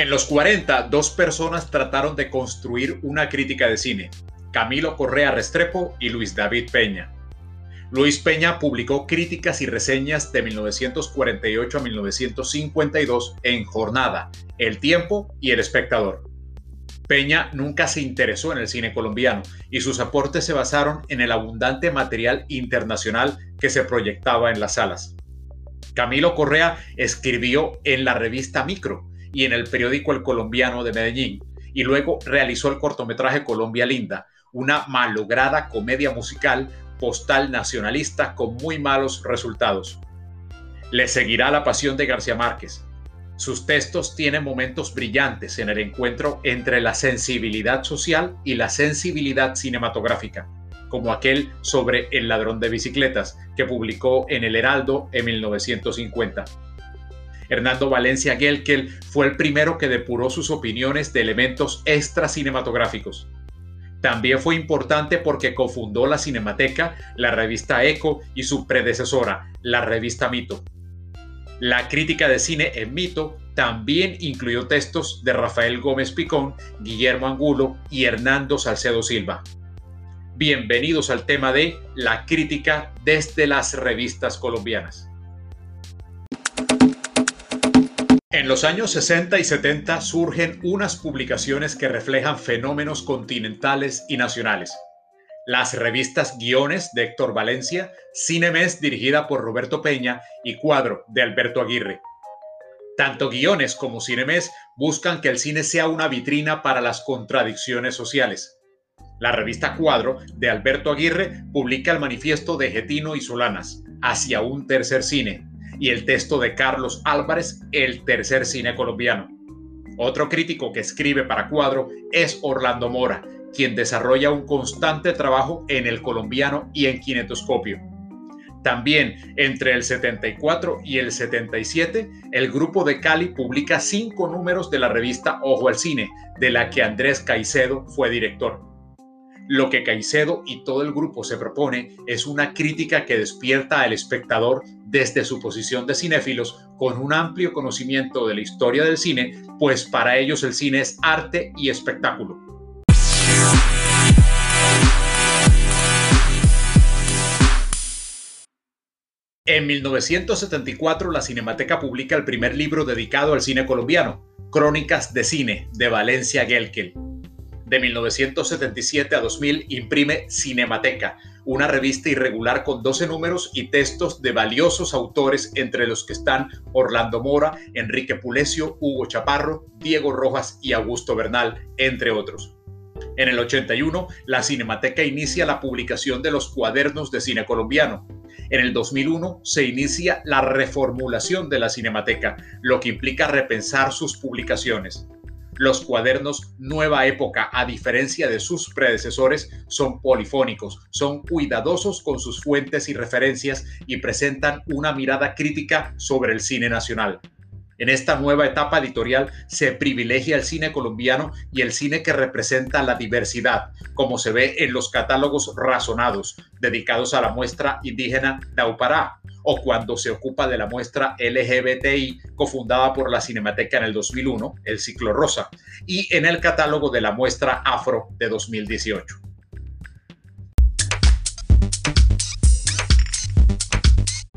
En los 40, dos personas trataron de construir una crítica de cine, Camilo Correa Restrepo y Luis David Peña. Luis Peña publicó críticas y reseñas de 1948 a 1952 en Jornada, El Tiempo y El Espectador. Peña nunca se interesó en el cine colombiano y sus aportes se basaron en el abundante material internacional que se proyectaba en las salas. Camilo Correa escribió en la revista Micro y en el periódico El Colombiano de Medellín y luego realizó el cortometraje Colombia Linda, una malograda comedia musical postal nacionalista con muy malos resultados. Le seguirá la pasión de García Márquez, sus textos tienen momentos brillantes en el encuentro entre la sensibilidad social y la sensibilidad cinematográfica, como aquel sobre El ladrón de bicicletas que publicó en El Heraldo en 1950. Hernando Valencia Gelkel fue el primero que depuró sus opiniones de elementos extra cinematográficos. También fue importante porque cofundó la Cinemateca, la revista Eco y su predecesora, la revista Mito. La crítica de cine en Mito también incluyó textos de Rafael Gómez Picón, Guillermo Angulo y Hernando Salcedo Silva. Bienvenidos al tema de la crítica desde las revistas colombianas. En los años 60 y 70 surgen unas publicaciones que reflejan fenómenos continentales y nacionales las revistas Guiones de Héctor Valencia, Cinemes dirigida por Roberto Peña y Cuadro de Alberto Aguirre. Tanto Guiones como Cinemes buscan que el cine sea una vitrina para las contradicciones sociales. La revista Cuadro de Alberto Aguirre publica el manifiesto de Getino y Solanas, Hacia un tercer cine, y el texto de Carlos Álvarez, El tercer cine colombiano. Otro crítico que escribe para Cuadro es Orlando Mora, quien desarrolla un constante trabajo en el colombiano y en kinetoscopio. También entre el 74 y el 77, el grupo de Cali publica cinco números de la revista Ojo al Cine, de la que Andrés Caicedo fue director. Lo que Caicedo y todo el grupo se propone es una crítica que despierta al espectador desde su posición de cinéfilos con un amplio conocimiento de la historia del cine, pues para ellos el cine es arte y espectáculo En 1974, la Cinemateca publica el primer libro dedicado al cine colombiano, Crónicas de Cine, de Valencia Gelkel. De 1977 a 2000 imprime Cinemateca, una revista irregular con 12 números y textos de valiosos autores, entre los que están Orlando Mora, Enrique Pulesio, Hugo Chaparro, Diego Rojas y Augusto Bernal, entre otros. En el 81, la Cinemateca inicia la publicación de los cuadernos de cine colombiano, en el 2001 se inicia la reformulación de la Cinemateca, lo que implica repensar sus publicaciones. Los cuadernos Nueva Época, a diferencia de sus predecesores, son polifónicos, son cuidadosos con sus fuentes y referencias y presentan una mirada crítica sobre el cine nacional. En esta nueva etapa editorial se privilegia el cine colombiano y el cine que representa la diversidad, como se ve en los catálogos razonados dedicados a la muestra indígena Daupará, o cuando se ocupa de la muestra LGBTI cofundada por la Cinemateca en el 2001, el ciclo rosa, y en el catálogo de la muestra Afro de 2018.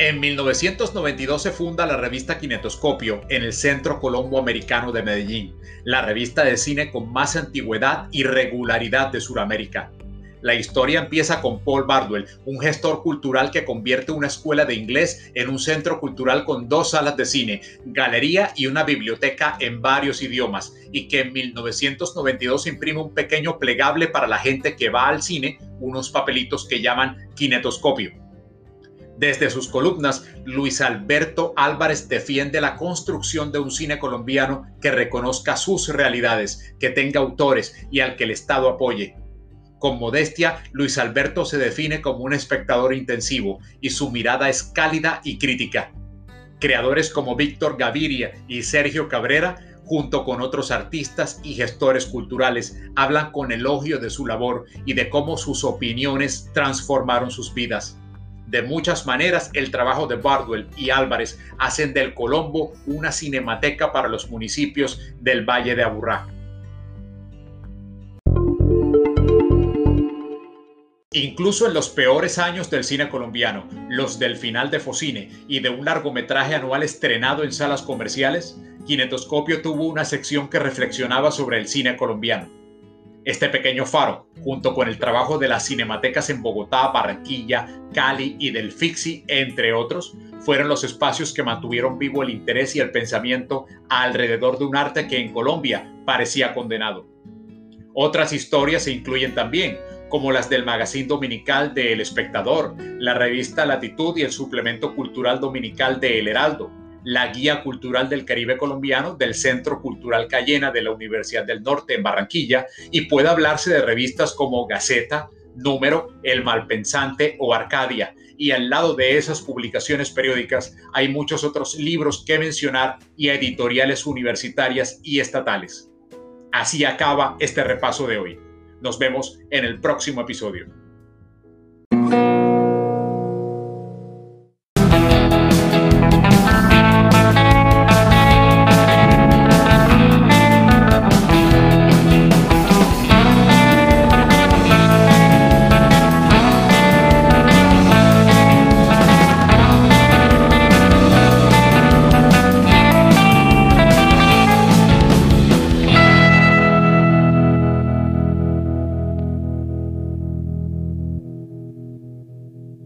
En 1992 se funda la revista Kinetoscopio en el Centro Colombo Americano de Medellín, la revista de cine con más antigüedad y regularidad de Sudamérica. La historia empieza con Paul Bardwell, un gestor cultural que convierte una escuela de inglés en un centro cultural con dos salas de cine, galería y una biblioteca en varios idiomas, y que en 1992 imprime un pequeño plegable para la gente que va al cine, unos papelitos que llaman kinetoscopio. Desde sus columnas, Luis Alberto Álvarez defiende la construcción de un cine colombiano que reconozca sus realidades, que tenga autores y al que el Estado apoye. Con modestia, Luis Alberto se define como un espectador intensivo y su mirada es cálida y crítica. Creadores como Víctor Gaviria y Sergio Cabrera, junto con otros artistas y gestores culturales, hablan con elogio de su labor y de cómo sus opiniones transformaron sus vidas De muchas maneras, el trabajo de Bardwell y Álvarez hacen del Colombo una cinemateca para los municipios del Valle de Aburrá. Incluso en los peores años del cine colombiano, los del final de Focine y de un largometraje anual estrenado en salas comerciales, Kinetoscopio tuvo una sección que reflexionaba sobre el cine colombiano. Este pequeño faro, junto con el trabajo de las cinematecas en Bogotá, Barranquilla, Cali y del Fixi, entre otros, fueron los espacios que mantuvieron vivo el interés y el pensamiento alrededor de un arte que en Colombia parecía condenado. Otras historias se incluyen también, como las del magazine dominical de El Espectador, la revista Latitud y el suplemento cultural dominical de El Heraldo, la guía cultural del Caribe colombiano del Centro Cultural Cayena de la Universidad del Norte en Barranquilla y puede hablarse de revistas como Gaceta, Número, El Malpensante o Arcadia. Y al lado de esas publicaciones periódicas hay muchos otros libros que mencionar y editoriales universitarias y estatales. Así acaba este repaso de hoy. Nos vemos en el próximo episodio.